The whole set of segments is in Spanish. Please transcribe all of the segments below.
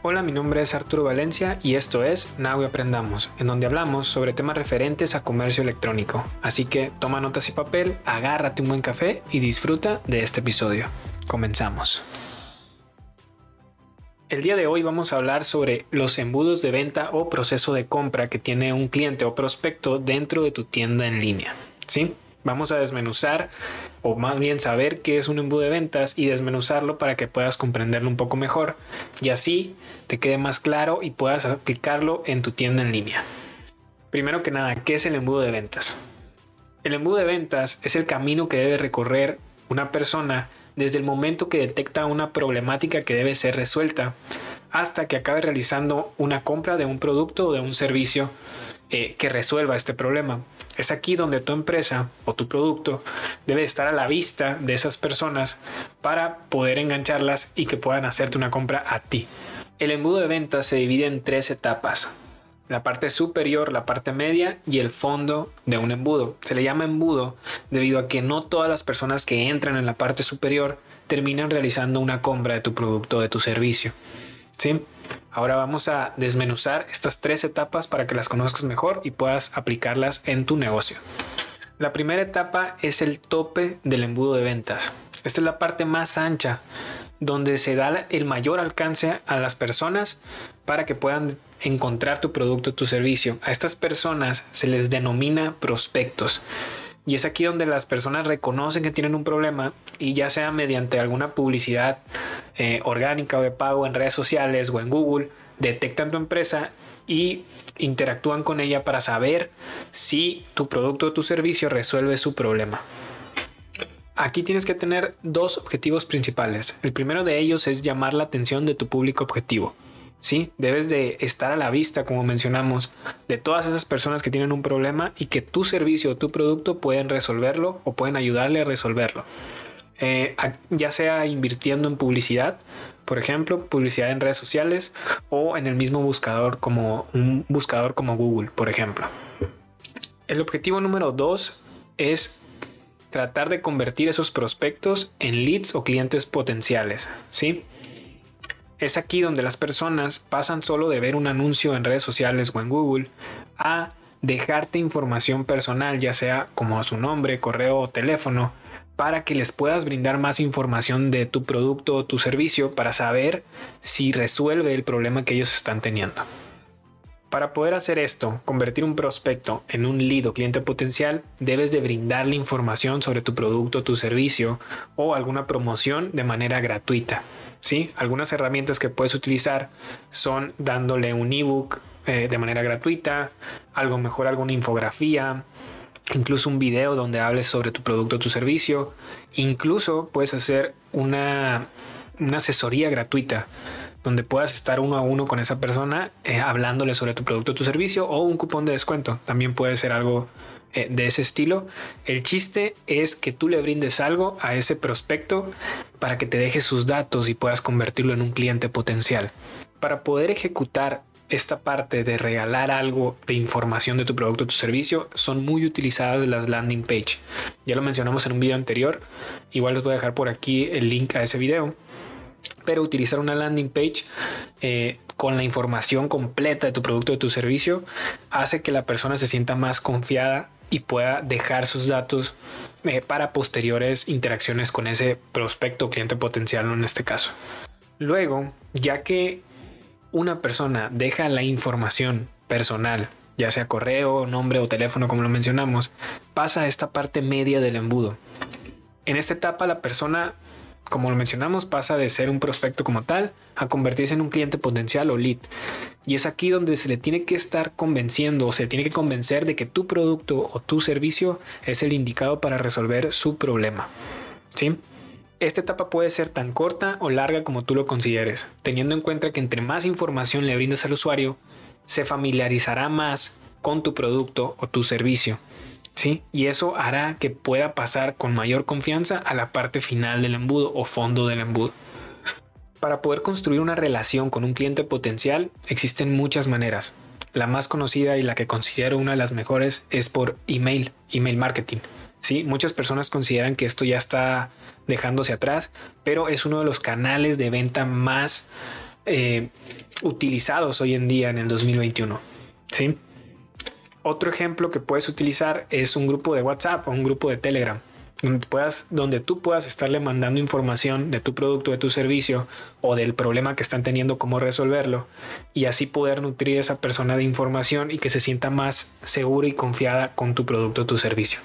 Hola, mi nombre es Arturo Valencia y esto es Now Aprendamos, en donde hablamos sobre temas referentes a comercio electrónico. Así que toma notas y papel, agárrate un buen café y disfruta de este episodio. Comenzamos. El día de hoy vamos a hablar sobre los embudos de venta o proceso de compra que tiene un cliente o prospecto dentro de tu tienda en línea. ¿Sí? Vamos a desmenuzar o más bien saber qué es un embudo de ventas y desmenuzarlo para que puedas comprenderlo un poco mejor y así te quede más claro y puedas aplicarlo en tu tienda en línea. Primero que nada, ¿qué es el embudo de ventas? El embudo de ventas es el camino que debe recorrer una persona desde el momento que detecta una problemática que debe ser resuelta hasta que acabe realizando una compra de un producto o de un servicio eh, que resuelva este problema. Es aquí donde tu empresa o tu producto debe estar a la vista de esas personas para poder engancharlas y que puedan hacerte una compra a ti. El embudo de ventas se divide en tres etapas. La parte superior, la parte media y el fondo de un embudo. Se le llama embudo debido a que no todas las personas que entran en la parte superior terminan realizando una compra de tu producto o de tu servicio. ¿Sí? Ahora vamos a desmenuzar estas tres etapas para que las conozcas mejor y puedas aplicarlas en tu negocio. La primera etapa es el tope del embudo de ventas. Esta es la parte más ancha, donde se da el mayor alcance a las personas para que puedan encontrar tu producto tu servicio. A estas personas se les denomina prospectos. Y es aquí donde las personas reconocen que tienen un problema y ya sea mediante alguna publicidad eh, orgánica o de pago en redes sociales o en Google, detectan tu empresa y interactúan con ella para saber si tu producto o tu servicio resuelve su problema. Aquí tienes que tener dos objetivos principales. El primero de ellos es llamar la atención de tu público objetivo. ¿Sí? Debes de estar a la vista, como mencionamos, de todas esas personas que tienen un problema y que tu servicio o tu producto pueden resolverlo o pueden ayudarle a resolverlo. Eh, ya sea invirtiendo en publicidad, por ejemplo, publicidad en redes sociales o en el mismo buscador como un buscador como Google, por ejemplo. El objetivo número dos es tratar de convertir esos prospectos en leads o clientes potenciales, ¿sí? Es aquí donde las personas pasan solo de ver un anuncio en redes sociales o en Google a dejarte información personal, ya sea como su nombre, correo o teléfono, para que les puedas brindar más información de tu producto o tu servicio para saber si resuelve el problema que ellos están teniendo. Para poder hacer esto, convertir un prospecto en un lead o cliente potencial, debes de brindarle información sobre tu producto tu servicio o alguna promoción de manera gratuita. ¿Sí? Algunas herramientas que puedes utilizar son dándole un ebook eh, de manera gratuita, algo mejor alguna infografía, incluso un video donde hables sobre tu producto o tu servicio. Incluso puedes hacer una, asesoría gratuita donde puedas estar uno a uno con esa persona eh, hablándole sobre tu producto o tu servicio o un cupón de descuento. También puede ser algo de ese estilo. El chiste es que tú le brindes algo a ese prospecto para que te deje sus datos y puedas convertirlo en un cliente potencial. Para poder ejecutar esta parte de regalar algo de información de tu producto o tu servicio son muy utilizadas las landing page. Ya lo mencionamos en un video anterior. Igual les voy a dejar por aquí el link a ese video. Pero utilizar una landing page eh, con la información completa de tu producto o de tu servicio hace que la persona se sienta más confiada y pueda dejar sus datos eh, para posteriores interacciones con ese prospecto o cliente potencial en este caso. Luego, ya que una persona deja la información personal, ya sea correo, nombre o teléfono como lo mencionamos, pasa a esta parte media del embudo. En esta etapa la persona como lo mencionamos, pasa de ser un prospecto como tal a convertirse en un cliente potencial o lead. Y es aquí donde se le tiene que estar convenciendo o se le tiene que convencer de que tu producto o tu servicio es el indicado para resolver su problema. ¿Sí? Esta etapa puede ser tan corta o larga como tú lo consideres, teniendo en cuenta que entre más información le brindas al usuario, se familiarizará más con tu producto o tu servicio ¿sí? Y eso hará que pueda pasar con mayor confianza a la parte final del embudo o fondo del embudo. Para poder construir una relación con un cliente potencial existen muchas maneras. La más conocida y la que considero una de las mejores es por email, email marketing. Sí, muchas personas consideran que esto ya está dejándose atrás, pero es uno de los canales de venta más eh, utilizados hoy en día en el 2021. ¿sí? Otro ejemplo que puedes utilizar es un grupo de WhatsApp o un grupo de Telegram. Donde, puedas, donde tú puedas estarle mandando información de tu producto, de tu servicio o del problema que están teniendo, cómo resolverlo y así poder nutrir a esa persona de información y que se sienta más segura y confiada con tu producto o tu servicio.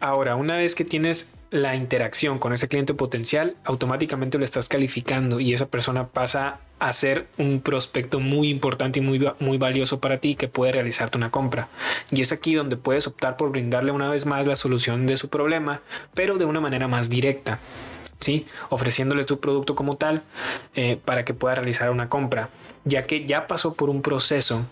Ahora, una vez que tienes la interacción con ese cliente potencial, automáticamente lo estás calificando y esa persona pasa a ser un prospecto muy importante y muy, muy valioso para ti que puede realizarte una compra. Y es aquí donde puedes optar por brindarle una vez más la solución de su problema, pero de una manera más directa. ¿sí? ofreciéndole tu producto como tal eh, para que pueda realizar una compra, ya que ya pasó por un proceso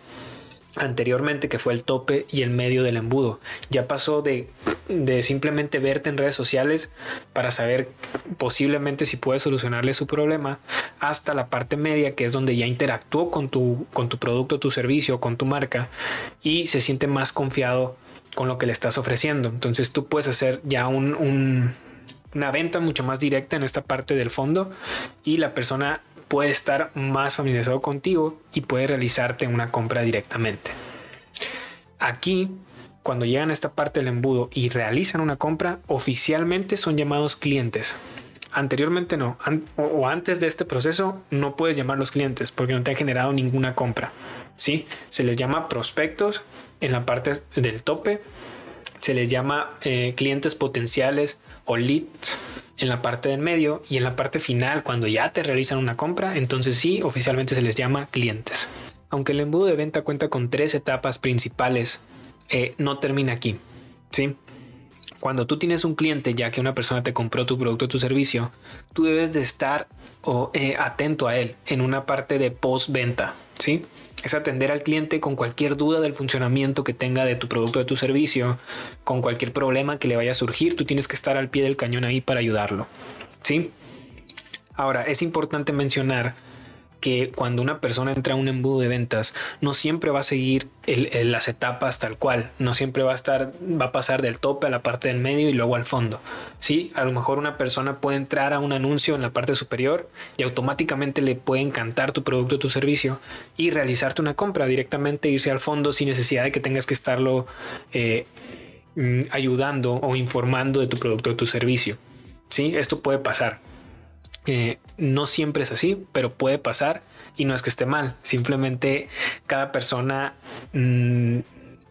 anteriormente que fue el tope y el medio del embudo. Ya pasó de, de, simplemente verte en redes sociales para saber posiblemente si puedes solucionarle su problema hasta la parte media que es donde ya interactuó con tu, con tu producto, tu servicio, con tu marca y se siente más confiado con lo que le estás ofreciendo. Entonces tú puedes hacer ya un, una venta mucho más directa en esta parte del fondo y la persona puede estar más familiarizado contigo y puede realizarte una compra directamente. Aquí, cuando llegan a esta parte del embudo y realizan una compra, oficialmente son llamados clientes. Anteriormente no, o antes de este proceso no puedes llamarlos clientes porque no te han generado ninguna compra. ¿sí? Se les llama prospectos en la parte del tope, se les llama eh, clientes potenciales o leads en la parte del medio y en la parte final, cuando ya te realizan una compra, entonces sí, oficialmente se les llama clientes. Aunque el embudo de venta cuenta con tres etapas principales, eh, no termina aquí. ¿sí? Cuando tú tienes un cliente, ya que una persona te compró tu producto o tu servicio, tú debes de estar eh, atento a él en una parte de post-venta. ¿sí? es atender al cliente con cualquier duda del funcionamiento que tenga de tu producto o de tu servicio, con cualquier problema que le vaya a surgir, tú tienes que estar al pie del cañón ahí para ayudarlo. ¿Sí? Ahora, es importante mencionar que cuando una persona entra a un embudo de ventas, no siempre va a seguir las etapas tal cual, no siempre va a estar, va a pasar del tope a la parte del medio y luego al fondo. Sí, a lo mejor una persona puede entrar a un anuncio en la parte superior y automáticamente le puede encantar tu producto o tu servicio y realizarte una compra directamente, irse al fondo sin necesidad de que tengas que estarlo eh, mm, ayudando o informando de tu producto o tu servicio. Sí, esto puede pasar no siempre es así, pero puede pasar y no es que esté mal. Simplemente cada persona mm,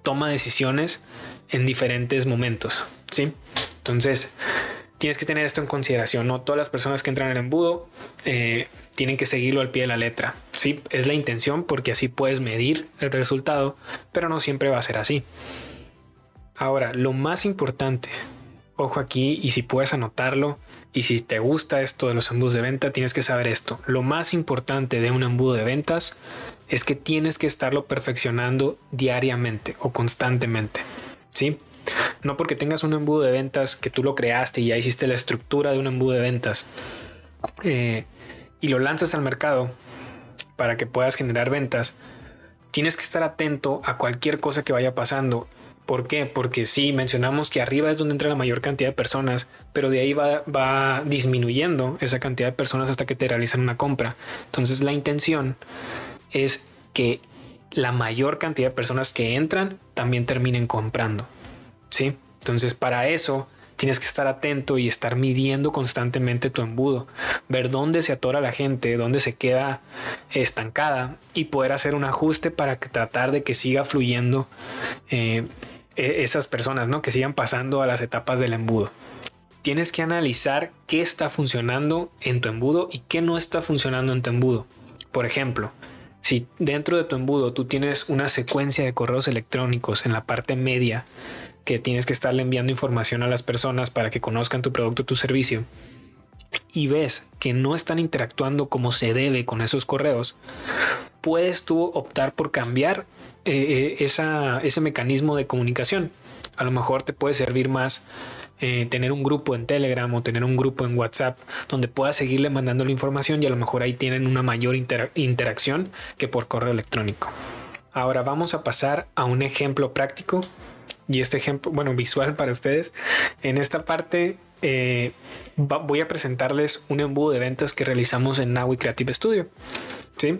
toma decisiones en diferentes momentos. Sí. Entonces tienes que tener esto en consideración. No todas las personas que entran en el embudo eh, tienen que seguirlo al pie de la letra. Sí, es la intención porque así puedes medir el resultado, pero no siempre va a ser así. Ahora, lo más importante, ojo aquí, y si puedes anotarlo, y si te gusta esto de los embudos de venta, tienes que saber esto. Lo más importante de un embudo de ventas es que tienes que estarlo perfeccionando diariamente o constantemente. ¿Sí? No porque tengas un embudo de ventas que tú lo creaste y ya hiciste la estructura de un embudo de ventas eh, y lo lanzas al mercado para que puedas generar ventas, tienes que estar atento a cualquier cosa que vaya pasando ¿Por qué? Porque sí, mencionamos que arriba es donde entra la mayor cantidad de personas, pero de ahí va, va, disminuyendo esa cantidad de personas hasta que te realizan una compra. Entonces la intención es que la mayor cantidad de personas que entran también terminen comprando. ¿Sí? Entonces para eso tienes que estar atento y estar midiendo constantemente tu embudo, ver dónde se atora la gente, dónde se queda estancada y poder hacer un ajuste para tratar de que siga fluyendo eh, e, esas personas, ¿no? Que sigan pasando a las etapas del embudo. Tienes que analizar qué está funcionando en tu embudo y qué no está funcionando en tu embudo. Por ejemplo, si dentro de tu embudo tú tienes una secuencia de correos electrónicos en la parte media que tienes que estarle enviando información a las personas para que conozcan tu producto tu servicio y ves que no están interactuando como se debe con esos correos, puedes tú optar por cambiar eh, eh, ese mecanismo de comunicación. A lo mejor te puede servir más eh, tener un grupo en Telegram o tener un grupo en WhatsApp donde puedas seguirle mandando la información y a lo mejor ahí tienen una mayor interacción que por correo electrónico. Ahora vamos a pasar a un ejemplo práctico y este ejemplo, bueno, visual para ustedes. En esta parte eh, voy a presentarles un embudo de ventas que realizamos en Naui Creative Studio. ¿sí?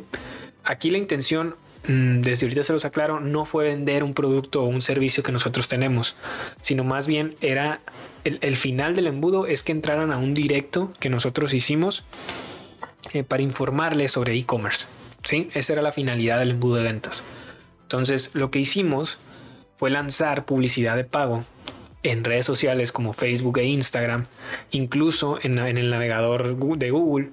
Aquí la intención, mm, desde ahorita se los aclaro, no fue vender un producto o un servicio que nosotros tenemos, sino más bien era el, final del embudo es que entraran a un directo que nosotros hicimos eh, para informarles sobre e-commerce. ¿sí? Esa era la finalidad del embudo de ventas. Entonces, lo que hicimos fue lanzar publicidad de pago en redes sociales como Facebook e Instagram, incluso en, el navegador de Google.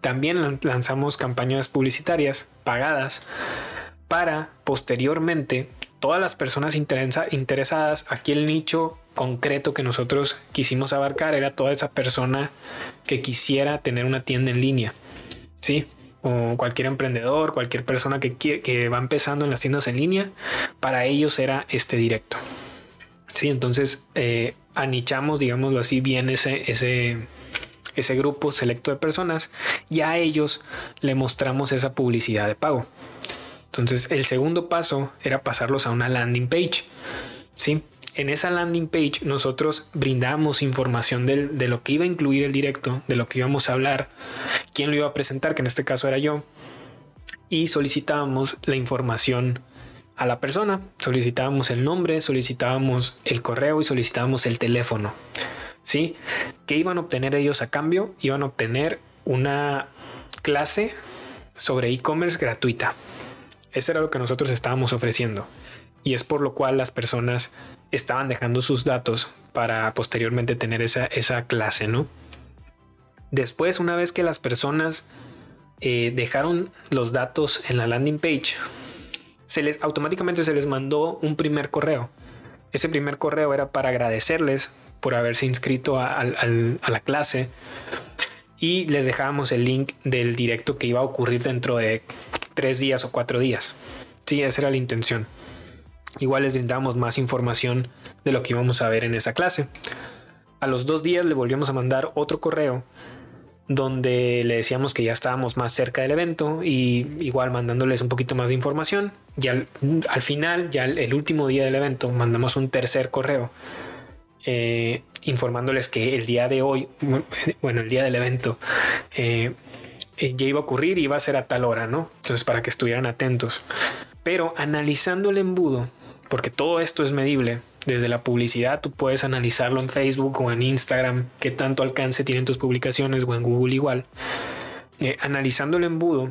También lanzamos campañas publicitarias pagadas para posteriormente todas las personas interesadas, aquí el nicho concreto que nosotros quisimos abarcar era toda esa persona que quisiera tener una tienda en línea. Sí, o cualquier emprendedor, cualquier persona que, que va empezando en las tiendas en línea, para ellos era este directo. Sí, entonces eh, anichamos, digámoslo así, bien ese, ese, ese grupo selecto de personas y a ellos le mostramos esa publicidad de pago. Entonces, el segundo paso era pasarlos a una landing page. ¿sí? En esa landing page nosotros brindamos información de, lo que iba a incluir el directo, de lo que íbamos a hablar, quién lo iba a presentar, que en este caso era yo, y solicitábamos la información a la persona, solicitábamos el nombre, solicitábamos el correo y solicitábamos el teléfono. ¿Sí? ¿Qué iban a obtener ellos a cambio? Iban a obtener una clase sobre e-commerce gratuita. Ese era lo que nosotros estábamos ofreciendo. Y es por lo cual las personas estaban dejando sus datos para posteriormente tener esa, esa clase, ¿no? Después, una vez que las personas eh, dejaron los datos en la landing page, se les automáticamente se les mandó un primer correo. Ese primer correo era para agradecerles por haberse inscrito a, la clase y les dejábamos el link del directo que iba a ocurrir dentro de tres días o cuatro días. Sí, esa era la intención. Igual les brindamos más información de lo que íbamos a ver en esa clase. A los dos días le volvíamos a mandar otro correo donde le decíamos que ya estábamos más cerca del evento y igual mandándoles un poquito más de información. Y al, final, ya el, último día del evento, mandamos un tercer correo eh, informándoles que el día de hoy, bueno, el día del evento, eh, eh, ya iba a ocurrir y iba a ser a tal hora, ¿no? Entonces, para que estuvieran atentos. Pero analizando el embudo, porque todo esto es medible, desde la publicidad, tú puedes analizarlo en Facebook o en Instagram, qué tanto alcance tienen tus publicaciones o en Google igual. Eh, analizando el embudo,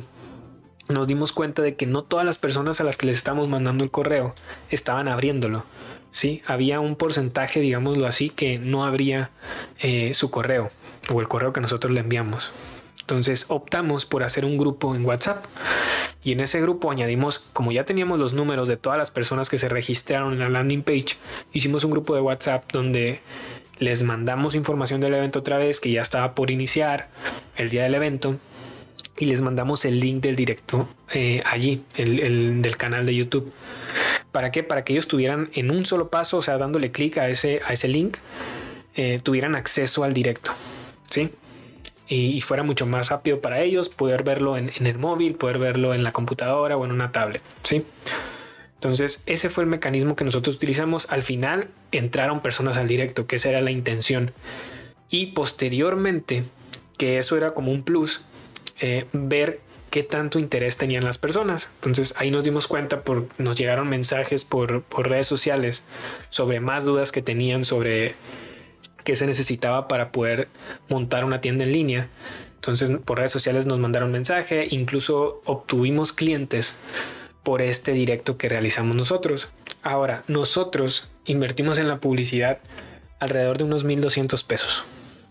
nos dimos cuenta de que no todas las personas a las que les estamos mandando el correo estaban abriéndolo. Sí, había un porcentaje, digámoslo así, que no abría eh, su correo o el correo que nosotros le enviamos. Entonces optamos por hacer un grupo en WhatsApp y en ese grupo añadimos, como ya teníamos los números de todas las personas que se registraron en la landing page, hicimos un grupo de WhatsApp donde les mandamos información del evento otra vez que ya estaba por iniciar el día del evento y les mandamos el link del directo eh, allí, el, del canal de YouTube. ¿Para qué? Para que ellos tuvieran en un solo paso, o sea, dándole clic a ese, a ese link, eh, tuvieran acceso al directo. ¿Sí? Y, fuera mucho más rápido para ellos poder verlo en, el móvil, poder verlo en la computadora o en una tablet. ¿sí? Entonces, ese fue el mecanismo que nosotros utilizamos. Al final entraron personas al directo, que esa era la intención. Y posteriormente, que eso era como un plus, eh, ver qué tanto interés tenían las personas. Entonces ahí nos dimos cuenta, por, nos llegaron mensajes por, por redes sociales sobre más dudas que tenían sobre que se necesitaba para poder montar una tienda en línea. Entonces por redes sociales nos mandaron mensaje, incluso obtuvimos clientes por este directo que realizamos nosotros. Ahora, nosotros invertimos en la publicidad alrededor de unos 1.200 pesos,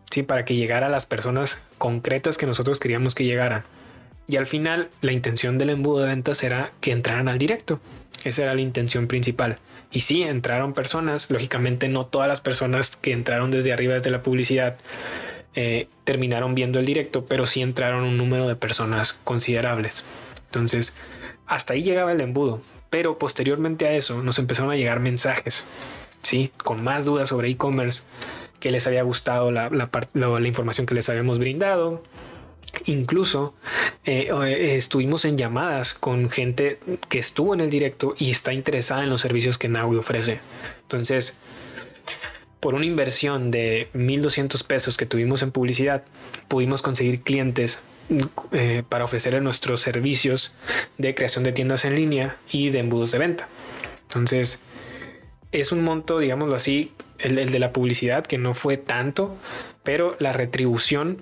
¿sí? Para que llegara a las personas concretas que nosotros queríamos que llegaran. Y al final, la intención del embudo de ventas era que entraran al directo. Esa era la intención principal. Y sí, entraron personas, lógicamente no todas las personas que entraron desde arriba, desde la publicidad, eh, terminaron viendo el directo, pero sí entraron un número de personas considerables. Entonces, hasta ahí llegaba el embudo, pero posteriormente a eso nos empezaron a llegar mensajes, ¿sí? Con más dudas sobre e-commerce, que les había gustado la, la información que les habíamos brindado, Incluso eh, eh, estuvimos en llamadas con gente que estuvo en el directo y está interesada en los servicios que Naui ofrece. Entonces, por una inversión de 1.200 pesos que tuvimos en publicidad, pudimos conseguir clientes eh, para ofrecerle nuestros servicios de creación de tiendas en línea y de embudos de venta. Entonces, es un monto, digámoslo así, el, de la publicidad, que no fue tanto, pero la retribución,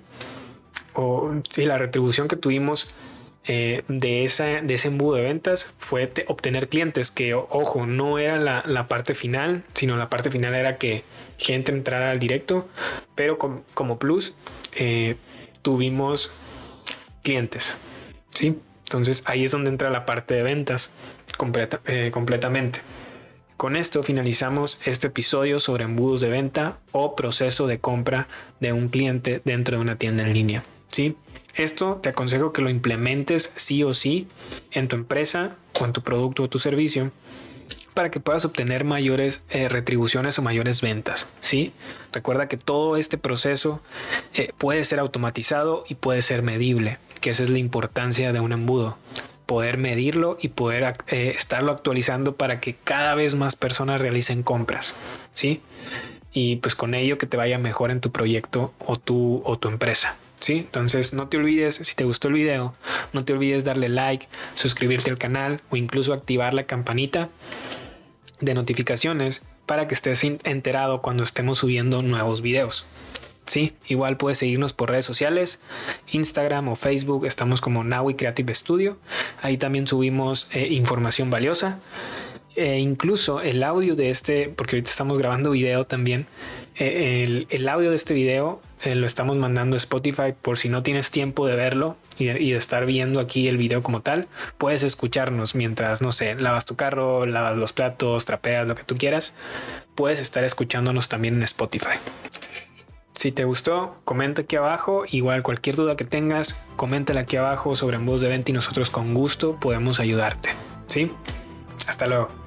o sí, la retribución que tuvimos eh, de, esa, de ese embudo de ventas fue obtener clientes que, ojo, no era la, parte final, sino la parte final era que gente entrara al directo, pero como plus eh, tuvimos clientes, ¿sí? Entonces ahí es donde entra la parte de ventas eh, completamente. Con esto finalizamos este episodio sobre embudos de venta o proceso de compra de un cliente dentro de una tienda en línea. ¿Sí? Esto te aconsejo que lo implementes sí o sí en tu empresa o en tu producto o tu servicio para que puedas obtener mayores eh, retribuciones o mayores ventas. ¿sí? Recuerda que todo este proceso eh, puede ser automatizado y puede ser medible, que esa es la importancia de un embudo poder medirlo y poder eh, estarlo actualizando para que cada vez más personas realicen compras, ¿sí? Y pues con ello que te vaya mejor en tu proyecto o tu, o tu empresa. Entonces no te olvides, si te gustó el video, no te olvides darle like, suscribirte al canal o incluso activar la campanita de notificaciones para que estés enterado cuando estemos subiendo nuevos videos. Sí, igual puedes seguirnos por redes sociales, Instagram o Facebook, estamos como Naui Creative Studio. Ahí también subimos eh, información valiosa. E incluso el audio de este, porque ahorita estamos grabando video también, eh, el, audio de este video eh, lo estamos mandando a Spotify por si no tienes tiempo de verlo y de, y de, estar viendo aquí el video como tal, puedes escucharnos mientras, no sé, lavas tu carro, lavas los platos, trapeas, lo que tú quieras, puedes estar escuchándonos también en Spotify. Si te gustó, comenta aquí abajo. Igual cualquier duda que tengas, coméntala aquí abajo sobre voz de venta y nosotros con gusto podemos ayudarte. ¿Sí? Hasta luego.